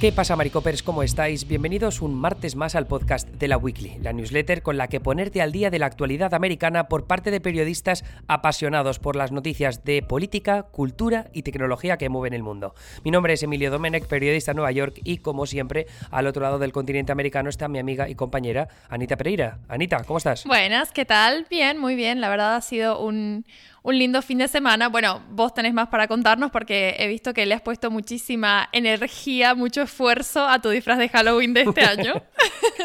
¿Qué pasa, Maricopers? ¿Cómo estáis? Bienvenidos un martes más al podcast de la Weekly, la newsletter con la que ponerte al día de la actualidad americana por parte de periodistas apasionados por las noticias de política, cultura y tecnología que mueven el mundo. Mi nombre es Emilio Domenech, periodista de Nueva York, y como siempre, al otro lado del continente americano está mi amiga y compañera Anita Pereira. Anita, ¿cómo estás? Buenas, ¿qué tal? Bien, muy bien. La verdad ha sido un, un lindo fin de semana. Bueno, vos tenés más para contarnos porque he visto que le has puesto muchísima energía, mucho esfuerzo a tu disfraz de Halloween de este año.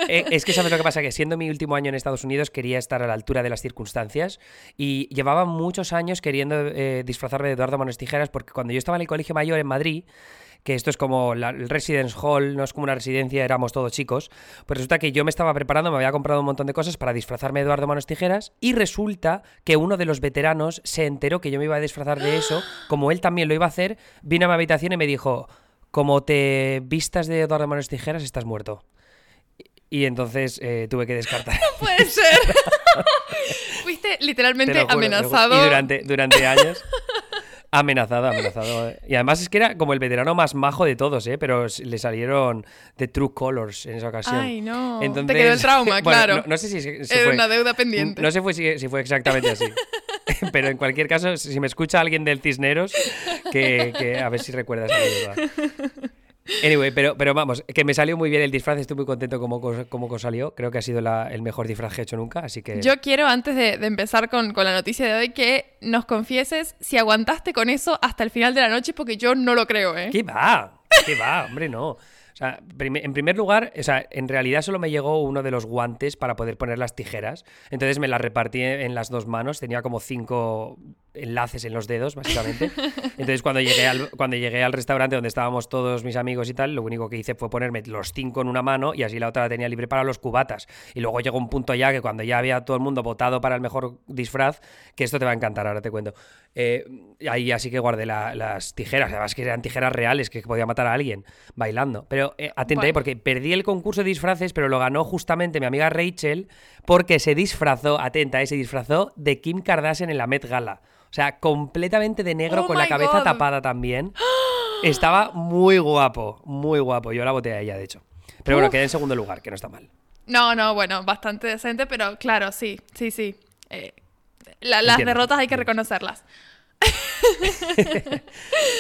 Eh, es que sabes lo que pasa, que siendo mi último año en Estados Unidos quería estar a la altura de las circunstancias y llevaba muchos años queriendo eh, disfrazarme de Eduardo Manos Tijeras porque cuando yo estaba en el colegio mayor en Madrid, que esto es como el residence hall, no es como una residencia, éramos todos chicos. Pues resulta que yo me estaba preparando, me había comprado un montón de cosas para disfrazarme de Eduardo Manos Tijeras y resulta que uno de los veteranos se enteró que yo me iba a disfrazar de eso, como él también lo iba a hacer, vino a mi habitación y me dijo, como te vistas de Eduardo Manos Tijeras, estás muerto. Y entonces eh, tuve que descartar. No puede ser. Fuiste literalmente amenazado. Y durante, durante años. Amenazado, amenazado. Y además es que era como el veterano más majo de todos, ¿eh? Pero le salieron de True Colors en esa ocasión. Ay, no. Te quedó el trauma, claro. No, sé si, Era una deuda pendiente. No sé si, si fue exactamente así. Pero en cualquier caso, si me escucha alguien del Cisneros, que, a ver si recuerdas la Anyway, pero, pero vamos, que me salió muy bien el disfraz, estoy muy contento como, como salió. Creo que ha sido el mejor disfraz que he hecho nunca, así que... Yo quiero, antes de, empezar con, con, la noticia de hoy, que nos confieses si aguantaste con eso hasta el final de la noche, porque yo no lo creo, ¿eh? ¿Qué va? ¿Qué va? Hombre, no. O sea, en primer lugar, o sea, en realidad solo me llegó uno de los guantes para poder poner las tijeras. Entonces me las repartí en las dos manos. Tenía como cinco enlaces en los dedos, básicamente. Entonces cuando llegué, al, cuando llegué al restaurante donde estábamos todos mis amigos y tal, lo único que hice fue ponerme los cinco en una mano y así la otra la tenía libre para los cubatas. Y luego llegó un punto ya que cuando ya había todo el mundo votado para el mejor disfraz, que esto te va a encantar, ahora te cuento. Eh, ahí así que guardé las tijeras, además que eran tijeras reales, que podía matar a alguien bailando. Pero eh, atenta, porque perdí el concurso de disfraces, pero lo ganó justamente mi amiga Rachel, porque se disfrazó, atenta, eh, se disfrazó de Kim Kardashian en la Met Gala. O sea, completamente de negro oh con la cabeza tapada también. Estaba muy guapo, muy guapo. Yo la boté a ella, de hecho. Pero bueno, quedé en segundo lugar, que no está mal. No, no, bueno, bastante decente, pero claro, sí, sí, sí. Eh, las derrotas hay que reconocerlas.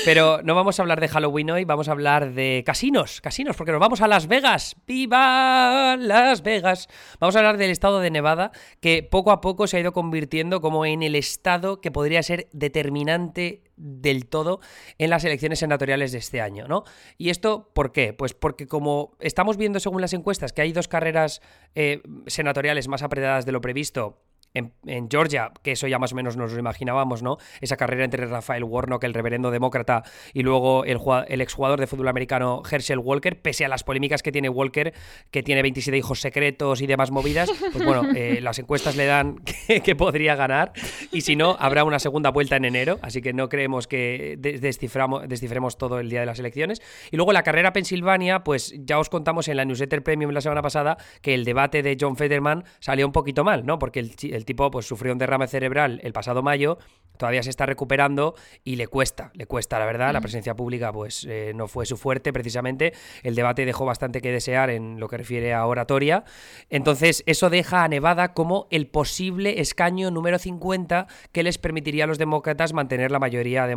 Pero no vamos a hablar de Halloween hoy, vamos a hablar de casinos, casinos, porque nos vamos a Las Vegas. ¡Viva Las Vegas! Vamos a hablar del estado de Nevada, que poco a poco se ha ido convirtiendo como en el estado que podría ser determinante del todo en las elecciones senatoriales de este año, ¿no? ¿Y esto por qué? Pues porque como estamos viendo según las encuestas que hay dos carreras eh, senatoriales más apretadas de lo previsto en, Georgia, que eso ya más o menos nos lo imaginábamos, ¿no? Esa carrera entre Rafael Warnock, el reverendo demócrata, y luego el, el exjugador de fútbol americano Herschel Walker, pese a las polémicas que tiene Walker, que tiene 27 hijos secretos y demás movidas, pues bueno, eh, las encuestas le dan que, podría ganar, y si no, habrá una segunda vuelta en enero, así que no creemos que desciframos, descifremos todo el día de las elecciones. Y luego la carrera Pensilvania, pues ya os contamos en la newsletter premium la semana pasada que el debate de John Fetterman salió un poquito mal, ¿no? Porque el, el tipo pues sufrió un derrame cerebral el pasado mayo, todavía se está recuperando y le cuesta, le cuesta, la verdad. La presencia pública pues eh, no fue su fuerte precisamente. El debate dejó bastante que desear en lo que refiere a oratoria. Entonces eso deja a Nevada como el posible escaño número 50 que les permitiría a los demócratas mantener la mayoría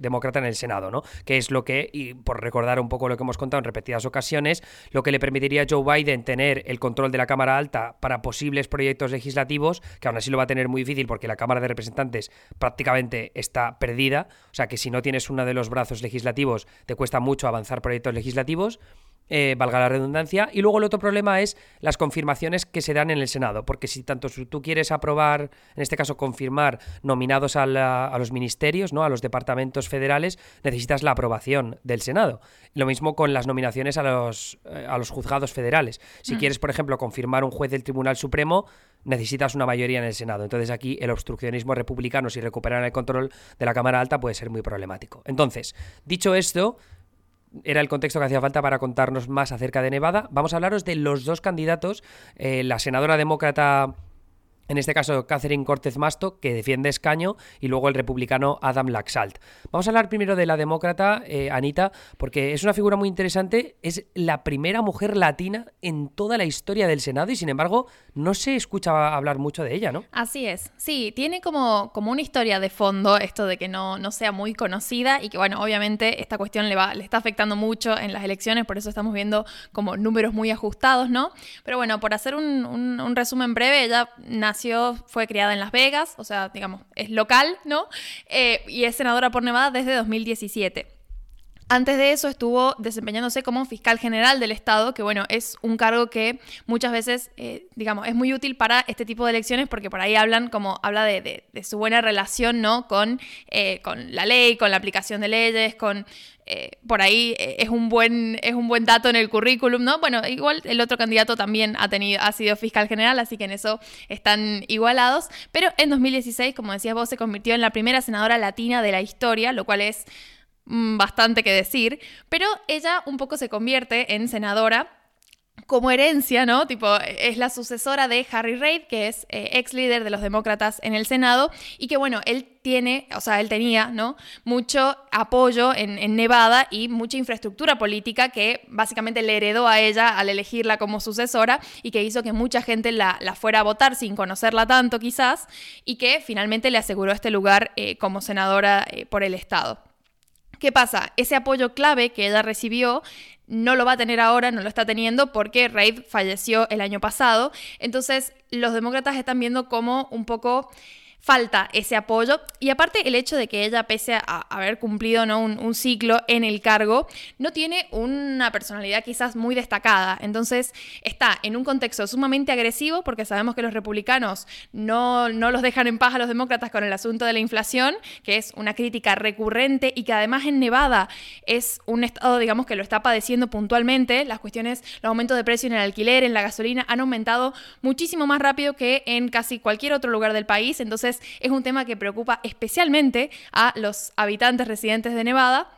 demócrata en el Senado, ¿no? Que es lo que, y por recordar un poco lo que hemos contado en repetidas ocasiones, lo que le permitiría a Joe Biden tener el control de la Cámara Alta para posibles proyectos legislativos, que aún así lo va a tener muy difícil porque la Cámara de Representantes prácticamente está perdida, o sea que si no tienes uno de los brazos legislativos te cuesta mucho avanzar proyectos legislativos. Eh, valga la redundancia. Y luego el otro problema es las confirmaciones que se dan en el Senado, porque si tanto tú quieres aprobar, en este caso confirmar nominados a, los ministerios, ¿no? a los departamentos federales, necesitas la aprobación del Senado. Lo mismo con las nominaciones a los, eh, a los juzgados federales. Si mm. quieres, por ejemplo, confirmar un juez del Tribunal Supremo, necesitas una mayoría en el Senado. Entonces aquí el obstruccionismo republicano, si recuperan el control de la Cámara Alta, puede ser muy problemático. Entonces, dicho esto, era el contexto que hacía falta para contarnos más acerca de Nevada. Vamos a hablaros de los dos candidatos, eh, la senadora demócrata en este caso Catherine Cortez Masto, que defiende escaño, y luego el republicano Adam Laxalt. Vamos a hablar primero de la demócrata, eh, Anita, porque es una figura muy interesante, es la primera mujer latina en toda la historia del Senado y sin embargo no se escucha hablar mucho de ella, ¿no? Así es, sí, tiene como, como una historia de fondo esto de que no, no sea muy conocida y que bueno, obviamente esta cuestión le, va, le está afectando mucho en las elecciones, por eso estamos viendo como números muy ajustados, ¿no? Pero bueno, por hacer un, un resumen breve, ella nació fue criada en Las Vegas, o sea, digamos, es local, ¿no? Eh, y es senadora por Nevada desde 2017. Antes de eso estuvo desempeñándose como fiscal general del Estado, que bueno, es un cargo que muchas veces, eh, digamos, es muy útil para este tipo de elecciones porque por ahí hablan como, habla de, su buena relación, ¿no? Con, eh, con la ley, con la aplicación de leyes, con... Eh, por ahí es un, buen, es un buen dato en el currículum, ¿no? Bueno, igual el otro candidato también ha, tenido, ha sido fiscal general, así que en eso están igualados. Pero en 2016, como decías vos, se convirtió en la primera senadora latina de la historia, lo cual es bastante que decir, pero ella un poco se convierte en senadora como herencia, ¿no? Tipo, es la sucesora de Harry Reid, que es eh, ex líder de los demócratas en el Senado, y que bueno, él tiene, o sea, él tenía, ¿no? Mucho apoyo en, Nevada y mucha infraestructura política que básicamente le heredó a ella al elegirla como sucesora y que hizo que mucha gente la, fuera a votar sin conocerla tanto quizás, y que finalmente le aseguró este lugar eh, como senadora eh, por el Estado. ¿Qué pasa? Ese apoyo clave que ella recibió no lo va a tener ahora, no lo está teniendo porque Reid falleció el año pasado. Entonces, los demócratas están viendo como un poco falta ese apoyo. Y aparte el hecho de que ella, pese a haber cumplido ¿no? un, ciclo en el cargo, no tiene una personalidad quizás muy destacada. Entonces está en un contexto sumamente agresivo, porque sabemos que los republicanos no, no los dejan en paz a los demócratas con el asunto de la inflación, que es una crítica recurrente y que además en Nevada es un estado, digamos, que lo está padeciendo puntualmente. Las cuestiones, los aumentos de precio en el alquiler, en la gasolina, han aumentado muchísimo más rápido que en casi cualquier otro lugar del país. Entonces, es un tema que preocupa especialmente a los habitantes residentes de Nevada.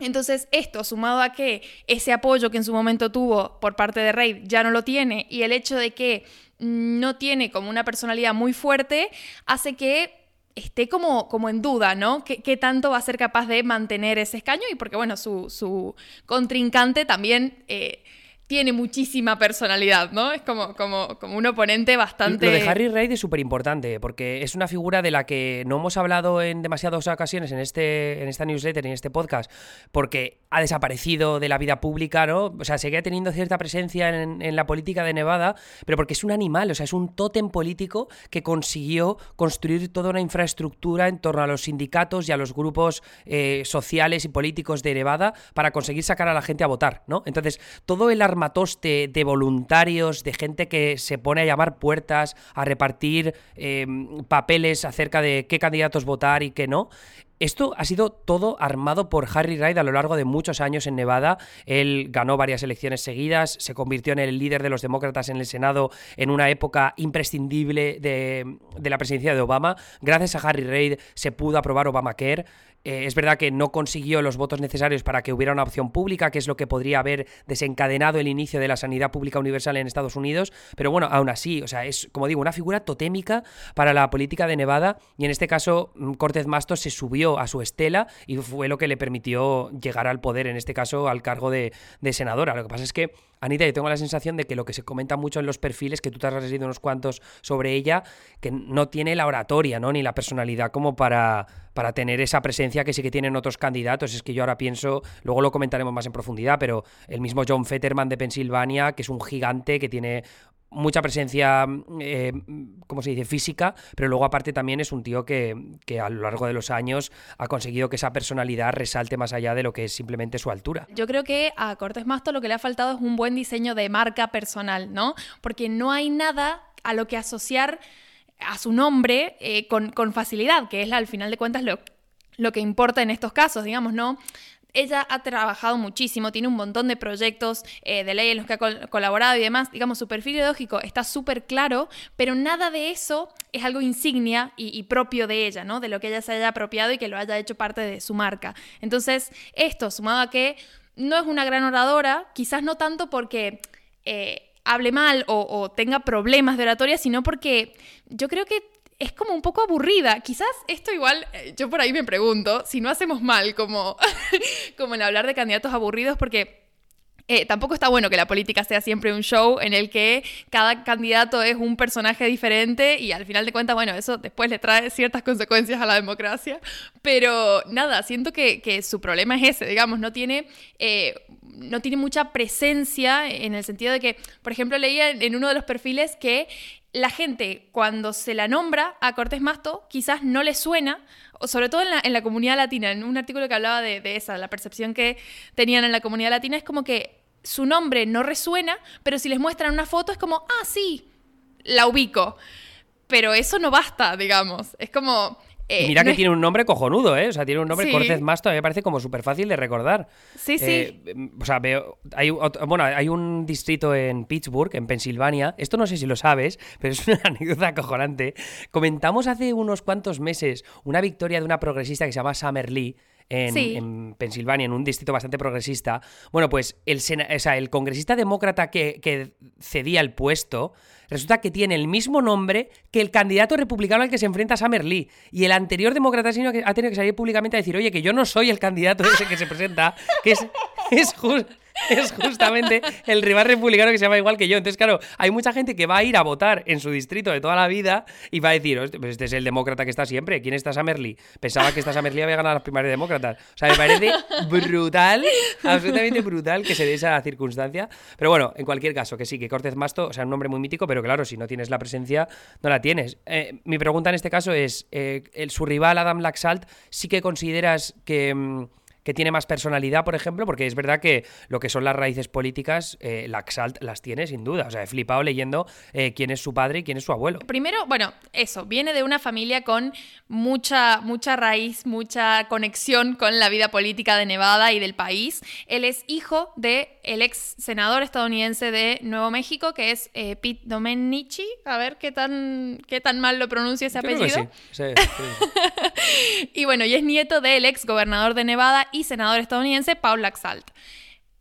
Entonces, esto sumado a que ese apoyo que en su momento tuvo por parte de Reid ya no lo tiene y el hecho de que no tiene como una personalidad muy fuerte, hace que esté como, como en duda, ¿no? ¿Qué, tanto va a ser capaz de mantener ese escaño? Y porque, bueno, su, contrincante también... Eh, tiene muchísima personalidad, ¿no? Es como, como, como un oponente bastante... Lo de Harry Reid es súper importante, porque es una figura de la que no hemos hablado en demasiadas ocasiones en, este, en esta newsletter, en este podcast, porque ha desaparecido de la vida pública, ¿no? O sea, seguía teniendo cierta presencia en, la política de Nevada, pero porque es un animal, o sea, es un tótem político que consiguió construir toda una infraestructura en torno a los sindicatos y a los grupos eh, sociales y políticos de Nevada para conseguir sacar a la gente a votar, ¿no? Entonces, todo el armatoste de voluntarios, de gente que se pone a llamar puertas, a repartir em, papeles acerca de qué candidatos votar y qué no. Esto ha sido todo armado por Harry Reid a lo largo de muchos años en Nevada. Él ganó varias elecciones seguidas, se convirtió en el líder de los demócratas en el Senado en una época imprescindible de, la presidencia de Obama. Gracias a Harry Reid se pudo aprobar Obamacare. Eh, es verdad que no consiguió los votos necesarios para que hubiera una opción pública, que es lo que podría haber desencadenado el inicio de la sanidad pública universal en Estados Unidos, pero bueno, aún así, o sea, es, como digo, una figura totémica para la política de Nevada y en este caso mm, Cortez Masto se subió a su estela y fue lo que le permitió llegar al poder, en este caso al cargo de, senadora. Lo que pasa es que Anita, yo tengo la sensación de que lo que se comenta mucho en los perfiles, que tú te has leído unos cuantos sobre ella, que no tiene la oratoria, ¿no? Ni la personalidad como para, para tener esa presencia que sí que tienen otros candidatos. Es que yo ahora pienso, luego lo comentaremos más en profundidad, pero el mismo John Fetterman de Pensilvania, que es un gigante, que tiene mucha presencia, eh, ¿cómo se dice?, física, pero luego aparte también es un tío que, a lo largo de los años ha conseguido que esa personalidad resalte más allá de lo que es simplemente su altura. Yo creo que a Cortés Masto lo que le ha faltado es un buen diseño de marca personal, ¿no? Porque no hay nada a lo que asociar a su nombre eh, con, con, facilidad, que es al final de cuentas lo, lo que importa en estos casos, digamos, ¿no? Ella ha trabajado muchísimo, tiene un montón de proyectos eh, de ley en los que ha colaborado y demás. Digamos, su perfil ideológico está súper claro, pero nada de eso es algo insignia y, propio de ella, ¿no? De lo que ella se haya apropiado y que lo haya hecho parte de su marca. Entonces, esto, sumado a que no es una gran oradora, quizás no tanto porque... Eh, hable mal o, o tenga problemas de oratoria, sino porque yo creo que es como un poco aburrida. Quizás esto igual, eh, yo por ahí me pregunto, si no hacemos mal como, como en hablar de candidatos aburridos, porque eh, tampoco está bueno que la política sea siempre un show en el que cada candidato es un personaje diferente y al final de cuentas, bueno, eso después le trae ciertas consecuencias a la democracia. Pero nada, siento que, que su problema es ese, digamos, no tiene, eh, no tiene mucha presencia en el sentido de que, por ejemplo, leía en uno de los perfiles que la gente cuando se la nombra a Cortés Masto quizás no le suena, sobre todo en la, en la comunidad latina, en un artículo que hablaba de, de, esa, la percepción que tenían en la comunidad latina, es como que su nombre no resuena, pero si les muestran una foto es como, ah, sí, la ubico. Pero eso no basta, digamos. Es como, eh, mira no que es... tiene un nombre cojonudo, ¿eh? O sea, tiene un nombre, sí. Cortez Masto, a mí me parece como súper fácil de recordar. Sí, sí. Eh, o sea, veo, hay, bueno, hay un distrito en Pittsburgh, en Pensilvania, esto no sé si lo sabes, pero es una anécdota acojonante. Comentamos hace unos cuantos meses una victoria de una progresista que se llama Summer Lee, en, Sí. en Pensilvania, en un distrito bastante progresista. Bueno, pues el, sena- o sea, el congresista demócrata que, que cedía el puesto resulta que tiene el mismo nombre que el candidato republicano al que se enfrenta Summer Lee. Y el anterior demócrata ha tenido que, ha tenido que salir públicamente a decir, oye, que yo no soy el candidato ese que se presenta, que es, es, ju- es justamente el rival republicano que se llama igual que yo. Entonces, claro, hay mucha gente que va a ir a votar en su distrito de toda la vida y va a decir, "Hostia, pues este es el demócrata que está siempre. ¿Quién está Summer Lee? Pensaba que esta Summer Lee había ganado las primarias demócratas. O sea, me parece brutal, absolutamente brutal que se dé esa circunstancia. Pero bueno, en cualquier caso, que sí, que Cortez Masto, o sea, un nombre muy mítico, pero claro, si no tienes la presencia, no la tienes. Eh, mi pregunta en este caso es, eh, el, su rival Adam Laxalt, ¿sí que consideras que... que tiene más personalidad, por ejemplo, porque es verdad que lo que son las raíces políticas, eh, Laxalt las tiene sin duda. O sea, he flipado leyendo eh, quién es su padre y quién es su abuelo. Primero, bueno, eso, viene de una familia con mucha, mucha raíz, mucha conexión con la vida política de Nevada y del país. Él es hijo del el ex senador estadounidense de Nuevo México, que es eh, Pete Domenici. A ver qué tan, qué tan mal lo pronuncia ese Creo que apellido. sí. Sí, sí. Y bueno, y es nieto del ex gobernador de Nevada y senador estadounidense Paul Laxalt.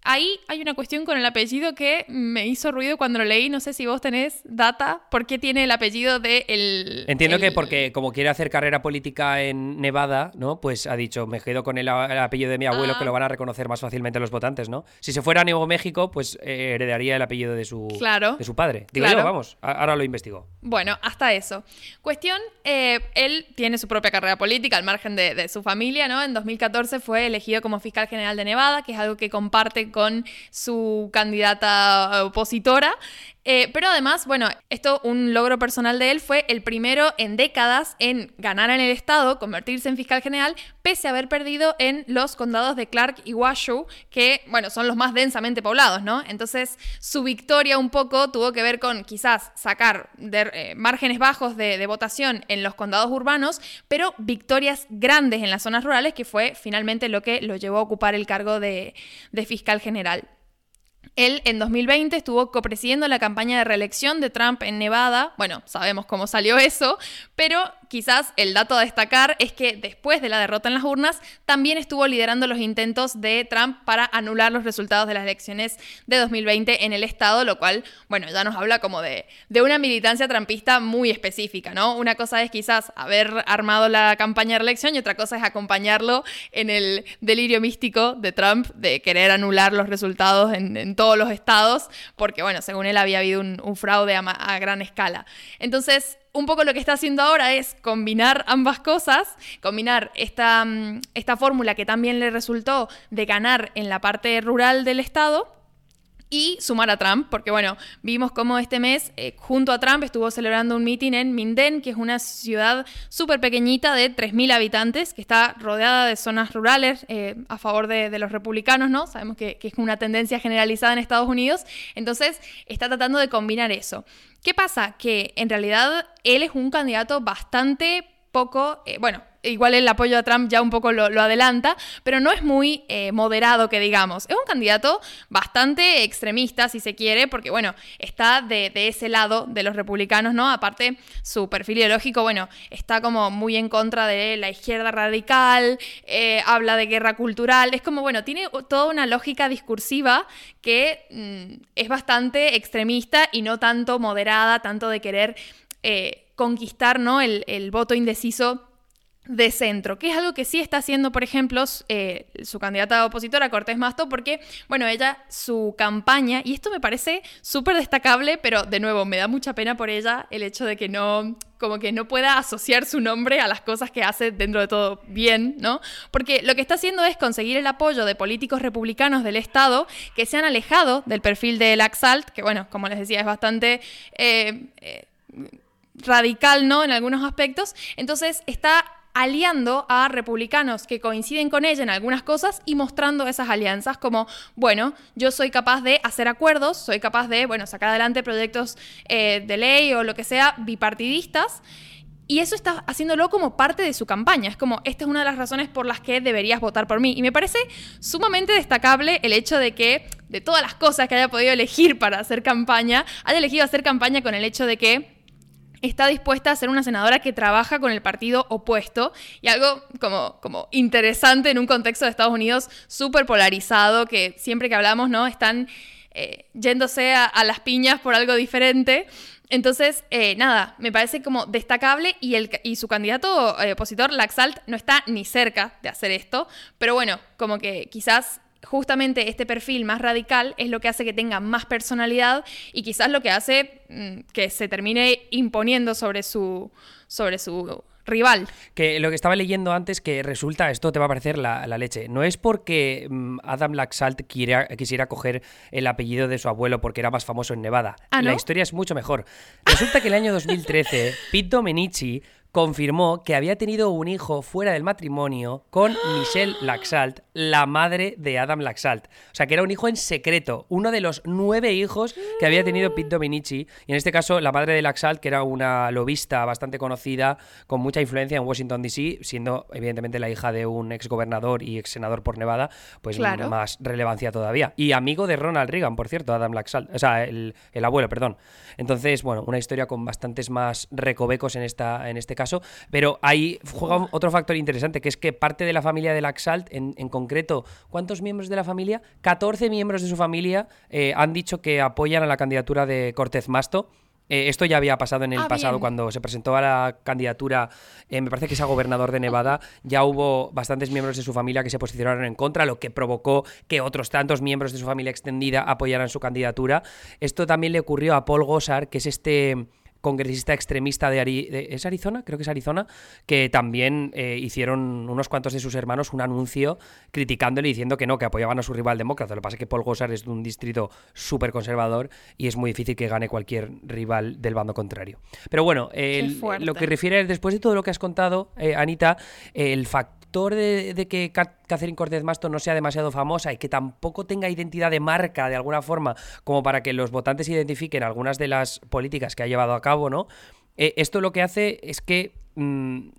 Ahí hay una cuestión con el apellido que me hizo ruido cuando lo leí. No sé si vos tenés data. ¿Por qué tiene el apellido de el. Entiendo que porque como quiere hacer carrera política en Nevada, ¿no? Pues ha dicho, me quedo con el, apellido de mi abuelo Ah. que lo van a reconocer más fácilmente los votantes, ¿no? Si se fuera a Nuevo México, pues eh, heredaría el apellido de su, Claro. de su padre. Digo Claro. yo, vamos, ahora lo investigo. Bueno, hasta eso. Cuestión, eh, él tiene su propia carrera política al margen de, de su familia, ¿no? En 2014 fue elegido como fiscal general de Nevada, que es algo que comparte con su candidata opositora. Eh, pero además, bueno, esto, un logro personal de él, fue el primero en décadas en ganar en el estado, convertirse en fiscal general, pese a haber perdido en los condados de Clark y Washoe, que, bueno, son los más densamente poblados, ¿no? Entonces, su victoria un poco tuvo que ver con quizás sacar de, eh, márgenes bajos de, votación en los condados urbanos, pero victorias grandes en las zonas rurales, que fue finalmente lo que lo llevó a ocupar el cargo de fiscal general. Él en 2020 estuvo copresidiendo la campaña de reelección de Trump en Nevada. Bueno, sabemos cómo salió eso, pero quizás el dato a destacar es que después de la derrota en las urnas, también estuvo liderando los intentos de Trump para anular los resultados de las elecciones de 2020 en el estado, lo cual, bueno, ya nos habla como de, de una militancia trumpista muy específica, ¿no? Una cosa es quizás haber armado la campaña de reelección y otra cosa es acompañarlo en el delirio místico de Trump de querer anular los resultados en, todos los estados, porque, bueno, según él había habido un, fraude a, a gran escala. Entonces, un poco lo que está haciendo ahora es combinar ambas cosas, combinar esta, mm, esta fórmula que también le resultó de ganar en la parte rural del estado y sumar a Trump, porque bueno, vimos cómo este mes, eh, junto a Trump, estuvo celebrando un meeting en Minden, que es una ciudad súper pequeñita de 3.000 habitantes, que está rodeada de zonas rurales eh, a favor de, los republicanos, ¿no? Sabemos que, que es una tendencia generalizada en Estados Unidos, entonces está tratando de combinar eso. ¿Qué pasa? Que en realidad él es un candidato bastante poco, eh, bueno, igual el apoyo a Trump ya un poco lo, adelanta, pero no es muy eh, moderado que digamos. Es un candidato bastante extremista, si se quiere, porque bueno, está de, ese lado de los republicanos, ¿no? Aparte, su perfil ideológico, bueno, está como muy en contra de la izquierda radical, eh, habla de guerra cultural, es como, bueno, tiene toda una lógica discursiva que mm, es bastante extremista y no tanto moderada, tanto de querer eh, conquistar, ¿no? El, el voto indeciso de centro, que es algo que sí está haciendo, por ejemplo, eh, su candidata opositora, Cortés Masto, porque, bueno, ella, su campaña, y esto me parece súper destacable, pero de nuevo, me da mucha pena por ella el hecho de que no, como que no pueda asociar su nombre a las cosas que hace dentro de todo bien, ¿no? Porque lo que está haciendo es conseguir el apoyo de políticos republicanos del Estado que se han alejado del perfil de Laxalt, que, bueno, como les decía, es bastante... Eh, eh, radical, ¿no? En algunos aspectos. Entonces está aliando a republicanos que coinciden con ella en algunas cosas y mostrando esas alianzas como, bueno, yo soy capaz de hacer acuerdos, soy capaz de, bueno, sacar adelante proyectos eh, de ley o lo que sea bipartidistas. Y eso está haciéndolo como parte de su campaña. Es como, esta es una de las razones por las que deberías votar por mí. Y me parece sumamente destacable el hecho de que, de todas las cosas que haya podido elegir para hacer campaña, haya elegido hacer campaña con el hecho de que está dispuesta a ser una senadora que trabaja con el partido opuesto y algo como, como interesante en un contexto de Estados Unidos súper polarizado, que siempre que hablamos, ¿no? Están eh, yéndose a, las piñas por algo diferente. Entonces, eh, nada, me parece como destacable y, el, y su candidato eh, opositor, Laxalt, no está ni cerca de hacer esto, pero bueno, como que quizás justamente este perfil más radical es lo que hace que tenga más personalidad y quizás lo que hace mm, que se termine imponiendo sobre su, sobre su rival. Que lo que estaba leyendo antes, que resulta, esto te va a parecer la, leche, no es porque mm, Adam Laxalt quisiera coger el apellido de su abuelo porque era más famoso en Nevada. ¿Ah, la historia es mucho mejor. Resulta que el año 2013, Pete Domenici confirmó que había tenido un hijo fuera del matrimonio con Michelle Laxalt, la madre de Adam Laxalt. O sea, que era un hijo en secreto, uno de los nueve hijos que había tenido Pete Dominici. Y en este caso, la madre de Laxalt, que era una lobista bastante conocida, con mucha influencia en Washington, D.C., siendo evidentemente la hija de un ex gobernador y ex senador por Nevada, pues más relevancia todavía. Y amigo de Ronald Reagan, por cierto, Adam Laxalt. O sea, el, el abuelo, perdón. Entonces, bueno, una historia con bastantes más recovecos en, esta, en este caso pero ahí juega otro factor interesante, que es que parte de la familia de Laxalt, en, en concreto, ¿cuántos miembros de la familia? 14 miembros de su familia eh, han dicho que apoyan a la candidatura de Cortez Masto. Eh, esto ya había pasado en el ah, pasado cuando se presentó a la candidatura, eh, me parece que es a gobernador de Nevada, ya hubo bastantes miembros de su familia que se posicionaron en contra, lo que provocó que otros tantos miembros de su familia extendida apoyaran su candidatura. Esto también le ocurrió a Paul Gossard, que es este congresista extremista de, ¿es Arizona? Creo que es Arizona, que también eh, hicieron unos cuantos de sus hermanos un anuncio criticándole y diciendo que no, que apoyaban a su rival demócrata. Lo que pasa es que Paul Gosar es de un distrito súper conservador y es muy difícil que gane cualquier rival del bando contrario. Pero bueno, lo que refiere después de todo lo que has contado, eh, Anita, el factor de, que Catherine Cortez Masto no sea demasiado famosa y que tampoco tenga identidad de marca de alguna forma como para que los votantes identifiquen algunas de las políticas que ha llevado a cabo, ¿no? Eh, esto lo que hace es que mm,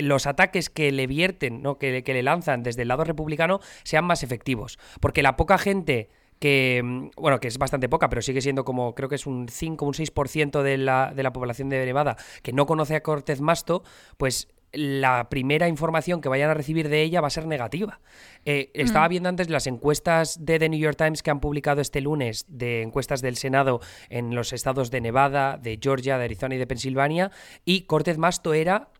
los ataques que le vierten, ¿no? que, que le lanzan desde el lado republicano sean más efectivos. Porque la poca gente que, mm, bueno, que es bastante poca, pero sigue siendo como, creo que es un 5, un 6% de la, de la población de Nevada que no conoce a Cortez Masto, pues la primera información que vayan a recibir de ella va a ser negativa. Eh, estaba mm. viendo antes las encuestas de The New York Times que han publicado este lunes, de encuestas del Senado en los estados de Nevada, de Georgia, de Arizona y de Pensilvania, y Cortez Masto era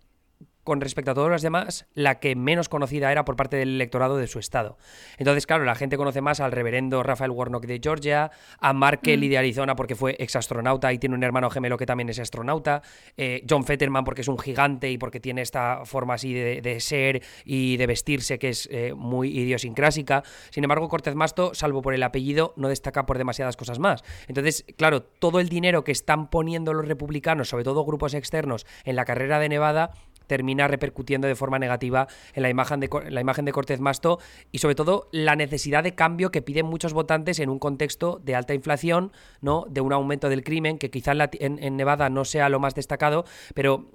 con respecto a todos los demás, la que menos conocida era por parte del electorado de su estado. Entonces, claro, la gente conoce más al reverendo Rafael Warnock de Georgia, a Mark mm. Kelly de Arizona porque fue exastronauta y tiene un hermano gemelo que también es astronauta, eh, John Fetterman porque es un gigante y porque tiene esta forma así de, ser y de vestirse que es eh, muy idiosincrásica. Sin embargo, Cortez Masto, salvo por el apellido, no destaca por demasiadas cosas más. Entonces, claro, todo el dinero que están poniendo los republicanos, sobre todo grupos externos, en la carrera de Nevada, termina repercutiendo de forma negativa en la imagen de, la imagen de Cortez Masto y sobre todo la necesidad de cambio que piden muchos votantes en un contexto de alta inflación, ¿no? de un aumento del crimen, que quizá en, en Nevada no sea lo más destacado, pero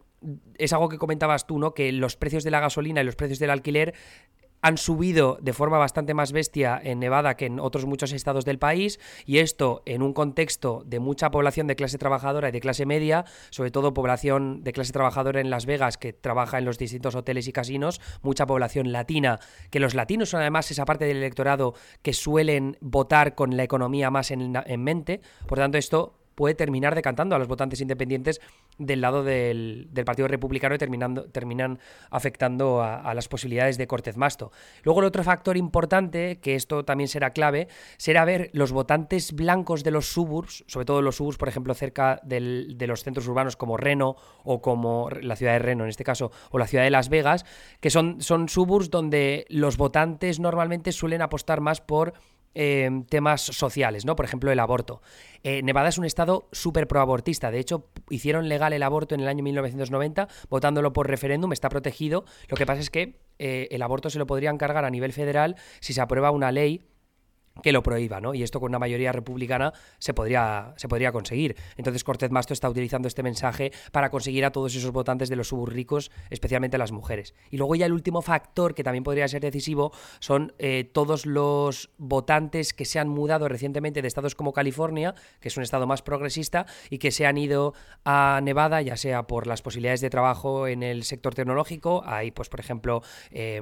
es algo que comentabas tú, ¿no? Que los precios de la gasolina y los precios del alquiler han subido de forma bastante más bestia en Nevada que en otros muchos estados del país y esto en un contexto de mucha población de clase trabajadora y de clase media, sobre todo población de clase trabajadora en Las Vegas que trabaja en los distintos hoteles y casinos, mucha población latina, que los latinos son además esa parte del electorado que suelen votar con la economía más en, en mente, por tanto esto puede terminar decantando a los votantes independientes del lado del, Partido Republicano y terminando, terminan afectando a, las posibilidades de Cortez Masto. Luego el otro factor importante, que esto también será clave, será ver los votantes blancos de los suburbs, sobre todo los suburbs, por ejemplo, cerca de los centros urbanos como Reno o como la ciudad de Reno en este caso, o la ciudad de Las Vegas, que son, son suburbs donde los votantes normalmente suelen apostar más por Em, temas sociales, ¿no? Por ejemplo, el aborto. Eh, Nevada es un estado súper proabortista. De hecho, hicieron legal el aborto en el año 1990, votándolo por referéndum, está protegido. Lo que pasa es que eh, el aborto se lo podrían cargar a nivel federal si se aprueba una ley que lo prohíba, ¿no? Y esto con una mayoría republicana se podría, se podría conseguir. Entonces Cortez Masto está utilizando este mensaje para conseguir a todos esos votantes de los suburricos, especialmente las mujeres. Y luego ya el último factor que también podría ser decisivo son eh, todos los votantes que se han mudado recientemente de estados como California, que es un estado más progresista, y que se han ido a Nevada, ya sea por las posibilidades de trabajo en el sector tecnológico, hay pues por ejemplo eh,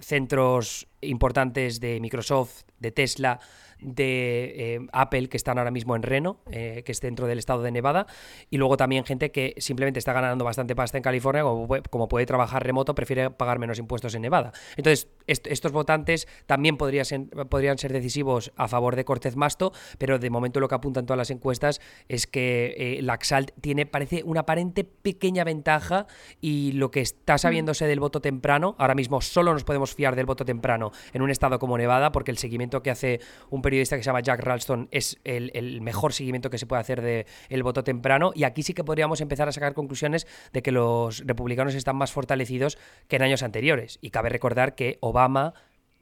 centros importantes de Microsoft, de Tesla, de eh, Apple que están ahora mismo en Reno, eh, que es dentro del estado de Nevada, y luego también gente que simplemente está ganando bastante pasta en California, como, puede trabajar remoto, prefiere pagar menos impuestos en Nevada. Entonces, estos votantes también podrían ser, podrían ser decisivos a favor de Cortez Masto, pero de momento lo que apuntan todas las encuestas es que eh, Laxalt tiene, parece, una aparente pequeña ventaja y lo que está sabiéndose del voto temprano, ahora mismo solo nos podemos fiar del voto temprano en un estado como Nevada, porque el seguimiento que hace un periodista que se llama Jack Ralston es el, mejor seguimiento que se puede hacer del el voto temprano. Y aquí sí que podríamos empezar a sacar conclusiones de que los republicanos están más fortalecidos que en años anteriores. Y cabe recordar que Obama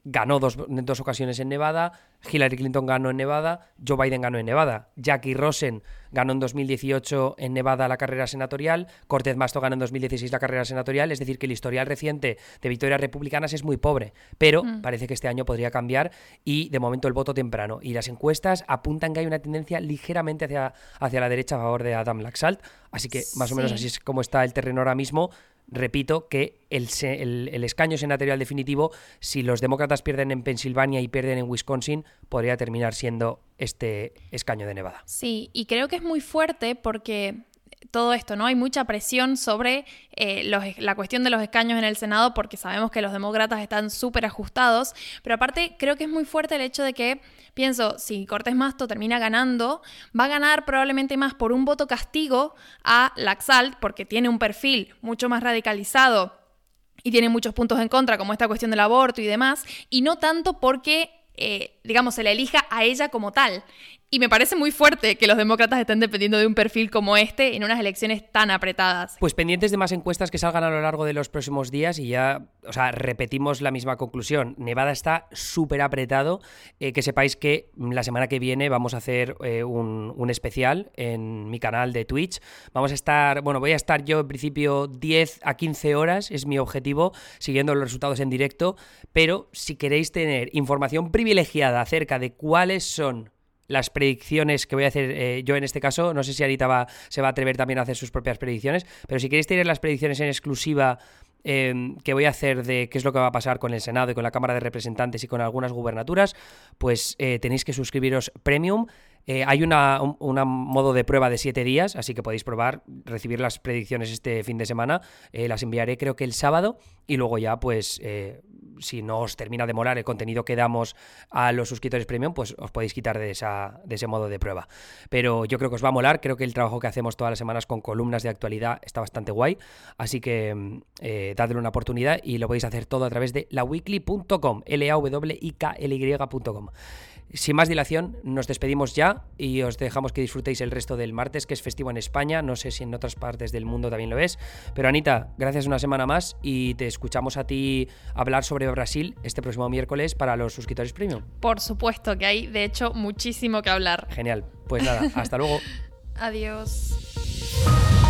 ganó dos, en dos ocasiones en Nevada, Hillary Clinton ganó en Nevada, Joe Biden ganó en Nevada, Jackie Rosen ganó en 2018 en Nevada la carrera senatorial, Cortez Masto ganó en 2016 la carrera senatorial, es decir, que el historial reciente de victorias republicanas es muy pobre, pero mm. parece que este año podría cambiar y de momento el voto temprano. Y las encuestas apuntan que hay una tendencia ligeramente hacia, hacia la derecha a favor de Adam Laxalt, así que más o menos así es como está el terreno ahora mismo repito, que el, el, escaño senatorial definitivo, si los demócratas pierden en Pensilvania y pierden en Wisconsin, podría terminar siendo este escaño de Nevada. Sí, y creo que es muy fuerte porque todo esto, ¿no? Hay mucha presión sobre eh, la cuestión de los escaños en el Senado porque sabemos que los demócratas están súper ajustados, pero aparte creo que es muy fuerte el hecho de que, pienso, si Cortés Masto termina ganando, va a ganar probablemente más por un voto castigo a Laxalt porque tiene un perfil mucho más radicalizado y tiene muchos puntos en contra, como esta cuestión del aborto y demás, y no tanto porque eh, digamos, se la elija a ella como tal. Y me parece muy fuerte que los demócratas estén dependiendo de un perfil como este en unas elecciones tan apretadas. Pues pendientes de más encuestas que salgan a lo largo de los próximos días y ya, o sea, repetimos la misma conclusión. Nevada está súper apretado. Eh, que sepáis que la semana que viene vamos a hacer eh, un, un, especial en mi canal de Twitch. Vamos a estar, bueno, voy a estar yo en principio 10 a 15 horas, es mi objetivo, siguiendo los resultados en directo. Pero si queréis tener información privilegiada acerca de cuáles son las predicciones que voy a hacer eh, yo en este caso. No sé si Arita va, se va a atrever también a hacer sus propias predicciones, pero si queréis tener las predicciones en exclusiva em, que voy a hacer de qué es lo que va a pasar con el Senado y con la Cámara de Representantes y con algunas gubernaturas, pues eh, tenéis que suscribiros Premium. Eh, hay una, un modo de prueba de 7 días, así que podéis probar, recibir las predicciones este fin de semana. las enviaré creo que el sábado y luego ya pues si no os termina de molar el contenido que damos a los suscriptores premium, pues os podéis quitar de, esa, de ese modo de prueba. Pero yo creo que os va a molar, creo que el trabajo que hacemos todas las semanas con columnas de actualidad está bastante guay, así que eh, dadle una oportunidad y lo podéis hacer todo a través de laweekly.com, l a w i k l. Sin más dilación, nos despedimos ya y os dejamos que disfrutéis el resto del martes, que es festivo en España. No sé si en otras partes del mundo también lo es. Pero Anita, gracias una semana más y te escuchamos a ti hablar sobre Brasil este próximo miércoles para los suscriptores premium. Por supuesto que hay, de hecho, muchísimo que hablar. Genial. Pues nada, hasta luego. Adiós.